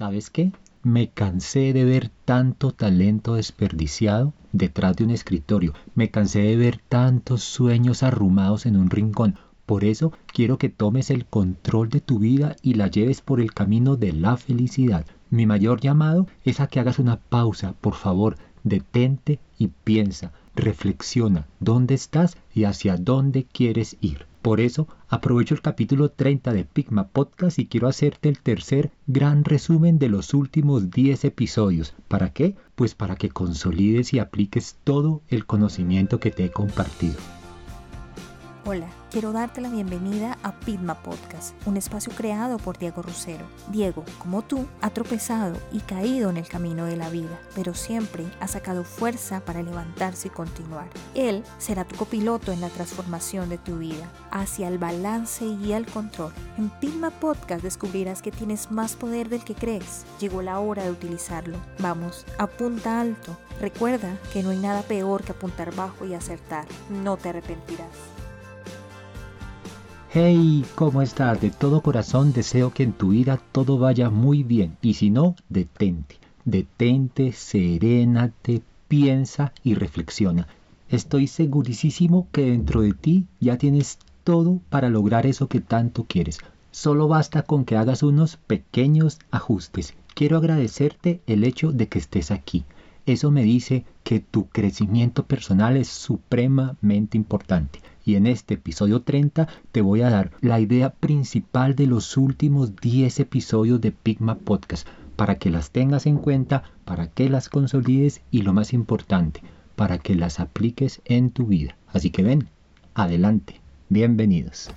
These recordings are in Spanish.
¿Sabes qué? Me cansé de ver tanto talento desperdiciado detrás de un escritorio. Me cansé de ver tantos sueños arrumados en un rincón. Por eso quiero que tomes el control de tu vida y la lleves por el camino de la felicidad. Mi mayor llamado es a que hagas una pausa, por favor, detente y piensa, reflexiona dónde estás y hacia dónde quieres ir. Por eso aprovecho el capítulo 30 de Pigma Podcast y quiero hacerte el tercer gran resumen de los últimos 10 episodios. ¿Para qué? Pues para que consolides y apliques todo el conocimiento que te he compartido. Hola, quiero darte la bienvenida a Pitma Podcast, un espacio creado por Diego Rusero. Diego, como tú, ha tropezado y caído en el camino de la vida, pero siempre ha sacado fuerza para levantarse y continuar. Él será tu copiloto en la transformación de tu vida, hacia el balance y el control. En Pitma Podcast descubrirás que tienes más poder del que crees. Llegó la hora de utilizarlo. Vamos, apunta alto. Recuerda que no hay nada peor que apuntar bajo y acertar. No te arrepentirás. Hey, ¿cómo estás? De todo corazón deseo que en tu vida todo vaya muy bien y si no, detente. Detente, serénate, piensa y reflexiona. Estoy segurísimo que dentro de ti ya tienes todo para lograr eso que tanto quieres. Solo basta con que hagas unos pequeños ajustes. Quiero agradecerte el hecho de que estés aquí. Eso me dice que tu crecimiento personal es supremamente importante y en este episodio 30 te voy a dar la idea principal de los últimos 10 episodios de Pigma Podcast para que las tengas en cuenta, para que las consolides y lo más importante, para que las apliques en tu vida. Así que ven, adelante, bienvenidos.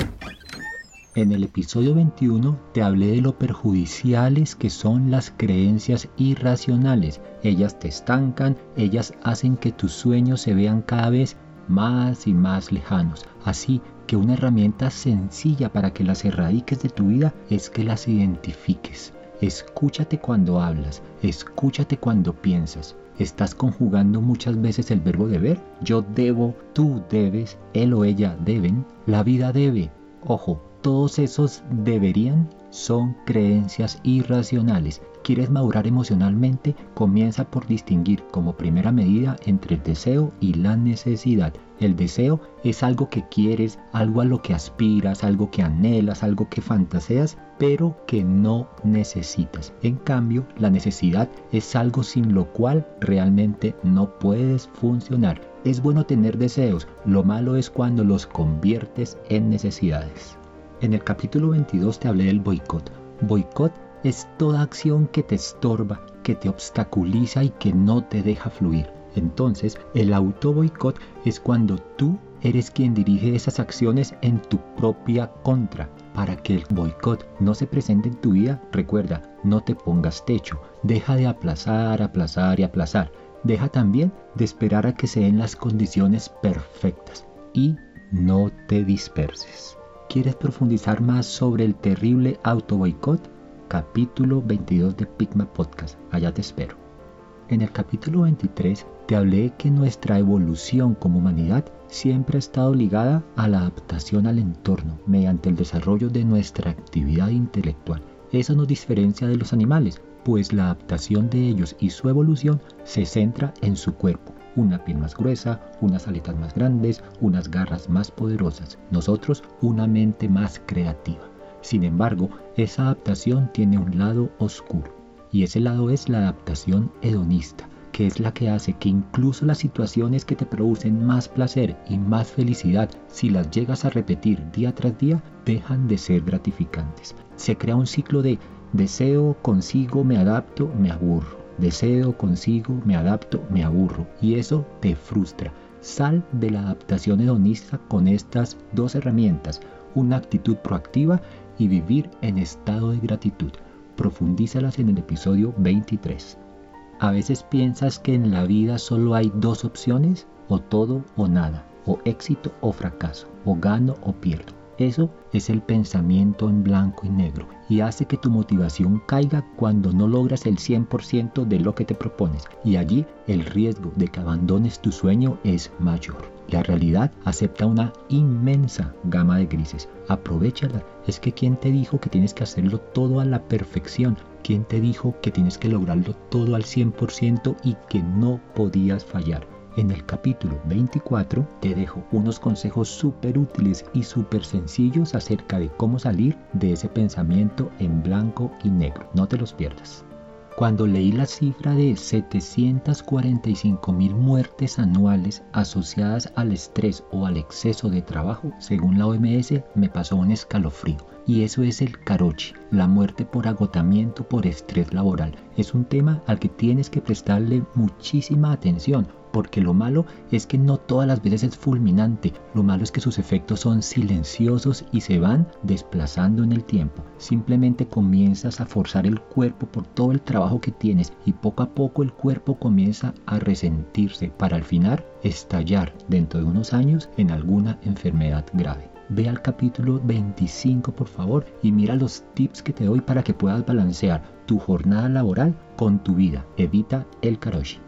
En el episodio 21 te hablé de lo perjudiciales que son las creencias irracionales. Ellas te estancan, ellas hacen que tus sueños se vean cada vez más y más lejanos. Así que una herramienta sencilla para que las erradiques de tu vida es que las identifiques. Escúchate cuando hablas, escúchate cuando piensas. ¿Estás conjugando muchas veces el verbo deber? Yo debo, tú debes, él o ella deben, la vida debe. Ojo, todos esos deberían son creencias irracionales quieres madurar emocionalmente, comienza por distinguir como primera medida entre el deseo y la necesidad. El deseo es algo que quieres, algo a lo que aspiras, algo que anhelas, algo que fantaseas, pero que no necesitas. En cambio, la necesidad es algo sin lo cual realmente no puedes funcionar. Es bueno tener deseos, lo malo es cuando los conviertes en necesidades. En el capítulo 22 te hablé del boicot. Boicot es toda acción que te estorba, que te obstaculiza y que no te deja fluir. Entonces, el auto boicot es cuando tú eres quien dirige esas acciones en tu propia contra. Para que el boicot no se presente en tu vida, recuerda, no te pongas techo. Deja de aplazar, aplazar y aplazar. Deja también de esperar a que se den las condiciones perfectas. Y no te disperses. ¿Quieres profundizar más sobre el terrible auto boicot? Capítulo 22 de Pigma Podcast. Allá te espero. En el capítulo 23 te hablé que nuestra evolución como humanidad siempre ha estado ligada a la adaptación al entorno mediante el desarrollo de nuestra actividad intelectual. Eso nos diferencia de los animales, pues la adaptación de ellos y su evolución se centra en su cuerpo. Una piel más gruesa, unas aletas más grandes, unas garras más poderosas. Nosotros una mente más creativa. Sin embargo, esa adaptación tiene un lado oscuro, y ese lado es la adaptación hedonista, que es la que hace que incluso las situaciones que te producen más placer y más felicidad, si las llegas a repetir día tras día, dejan de ser gratificantes. Se crea un ciclo de deseo, consigo, me adapto, me aburro. Deseo, consigo, me adapto, me aburro. Y eso te frustra. Sal de la adaptación hedonista con estas dos herramientas, una actitud proactiva y vivir en estado de gratitud. Profundízalas en el episodio 23. A veces piensas que en la vida solo hay dos opciones, o todo o nada, o éxito o fracaso, o gano o pierdo. Eso es el pensamiento en blanco y negro y hace que tu motivación caiga cuando no logras el 100% de lo que te propones y allí el riesgo de que abandones tu sueño es mayor. La realidad acepta una inmensa gama de grises. Aprovechala. Es que quien te dijo que tienes que hacerlo todo a la perfección. ¿Quién te dijo que tienes que lograrlo todo al 100% y que no podías fallar? En el capítulo 24 te dejo unos consejos súper útiles y súper sencillos acerca de cómo salir de ese pensamiento en blanco y negro. No te los pierdas. Cuando leí la cifra de 745 mil muertes anuales asociadas al estrés o al exceso de trabajo, según la OMS, me pasó un escalofrío. Y eso es el carochi, la muerte por agotamiento por estrés laboral. Es un tema al que tienes que prestarle muchísima atención porque lo malo es que no todas las veces es fulminante, lo malo es que sus efectos son silenciosos y se van desplazando en el tiempo. Simplemente comienzas a forzar el cuerpo por todo el trabajo que tienes y poco a poco el cuerpo comienza a resentirse para al final estallar dentro de unos años en alguna enfermedad grave. Ve al capítulo 25 por favor y mira los tips que te doy para que puedas balancear tu jornada laboral con tu vida. Evita el karoshi.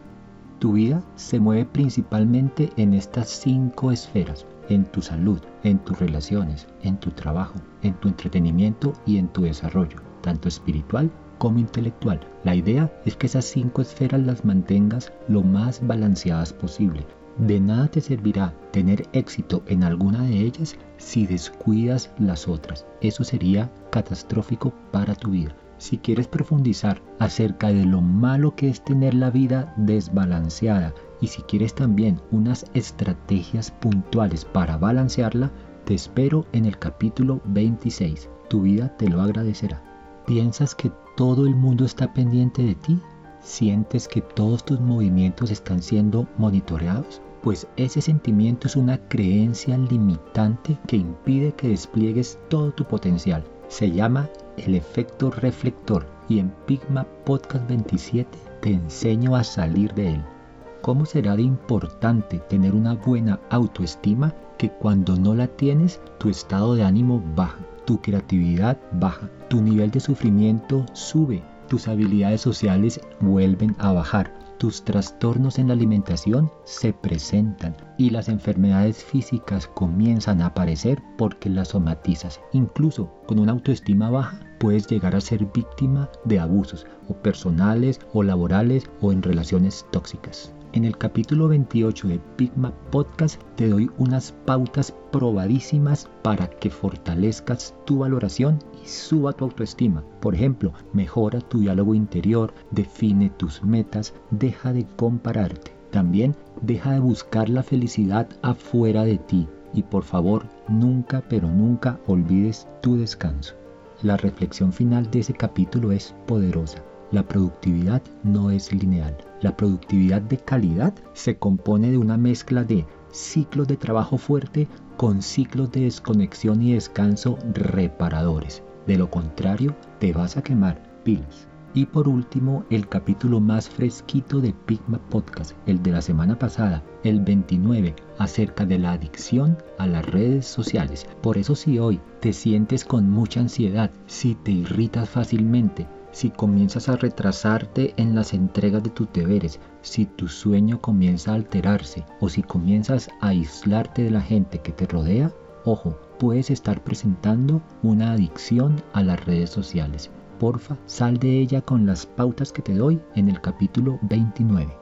Tu vida se mueve principalmente en estas cinco esferas, en tu salud, en tus relaciones, en tu trabajo, en tu entretenimiento y en tu desarrollo, tanto espiritual como intelectual. La idea es que esas cinco esferas las mantengas lo más balanceadas posible. De nada te servirá tener éxito en alguna de ellas si descuidas las otras. Eso sería catastrófico para tu vida. Si quieres profundizar acerca de lo malo que es tener la vida desbalanceada y si quieres también unas estrategias puntuales para balancearla, te espero en el capítulo 26. Tu vida te lo agradecerá. ¿Piensas que todo el mundo está pendiente de ti? ¿Sientes que todos tus movimientos están siendo monitoreados? Pues ese sentimiento es una creencia limitante que impide que despliegues todo tu potencial. Se llama el efecto reflector y en Pigma Podcast 27 te enseño a salir de él. ¿Cómo será de importante tener una buena autoestima que cuando no la tienes tu estado de ánimo baja, tu creatividad baja, tu nivel de sufrimiento sube, tus habilidades sociales vuelven a bajar, tus trastornos en la alimentación se presentan y las enfermedades físicas comienzan a aparecer porque las somatizas. Incluso con una autoestima baja puedes llegar a ser víctima de abusos o personales o laborales o en relaciones tóxicas. En el capítulo 28 de Pigma Podcast te doy unas pautas probadísimas para que fortalezcas tu valoración y suba tu autoestima. Por ejemplo, mejora tu diálogo interior, define tus metas, deja de compararte. También deja de buscar la felicidad afuera de ti y por favor nunca pero nunca olvides tu descanso. La reflexión final de ese capítulo es poderosa. La productividad no es lineal. La productividad de calidad se compone de una mezcla de ciclos de trabajo fuerte con ciclos de desconexión y descanso reparadores. De lo contrario, te vas a quemar pilas. Y por último, el capítulo más fresquito de Pigma Podcast, el de la semana pasada, el 29, acerca de la adicción a las redes sociales. Por eso si hoy te sientes con mucha ansiedad, si te irritas fácilmente, si comienzas a retrasarte en las entregas de tus deberes, si tu sueño comienza a alterarse o si comienzas a aislarte de la gente que te rodea, ojo, puedes estar presentando una adicción a las redes sociales. Porfa, sal de ella con las pautas que te doy en el capítulo 29.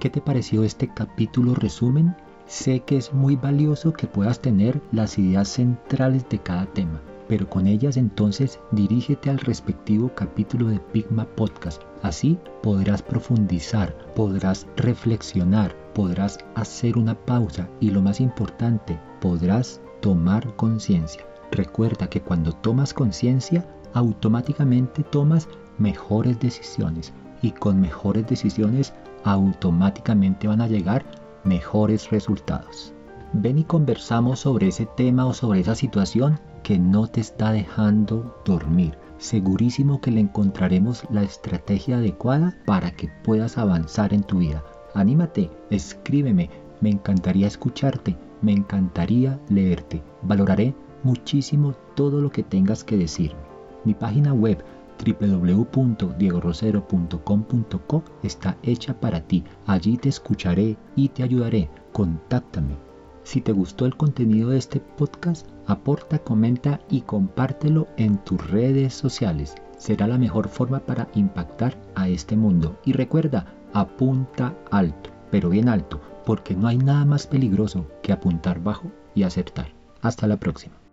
¿Qué te pareció este capítulo resumen? Sé que es muy valioso que puedas tener las ideas centrales de cada tema pero con ellas entonces dirígete al respectivo capítulo de Pigma Podcast. Así podrás profundizar, podrás reflexionar, podrás hacer una pausa y lo más importante, podrás tomar conciencia. Recuerda que cuando tomas conciencia, automáticamente tomas mejores decisiones y con mejores decisiones automáticamente van a llegar mejores resultados. Ven y conversamos sobre ese tema o sobre esa situación que no te está dejando dormir. Segurísimo que le encontraremos la estrategia adecuada para que puedas avanzar en tu vida. Anímate, escríbeme, me encantaría escucharte, me encantaría leerte. Valoraré muchísimo todo lo que tengas que decirme. Mi página web www.diegorosero.com.co está hecha para ti. Allí te escucharé y te ayudaré. Contáctame si te gustó el contenido de este podcast, aporta, comenta y compártelo en tus redes sociales. será la mejor forma para impactar a este mundo. Y recuerda, apunta alto, pero bien alto, porque no hay nada más peligroso que apuntar bajo y acertar. Hasta la próxima.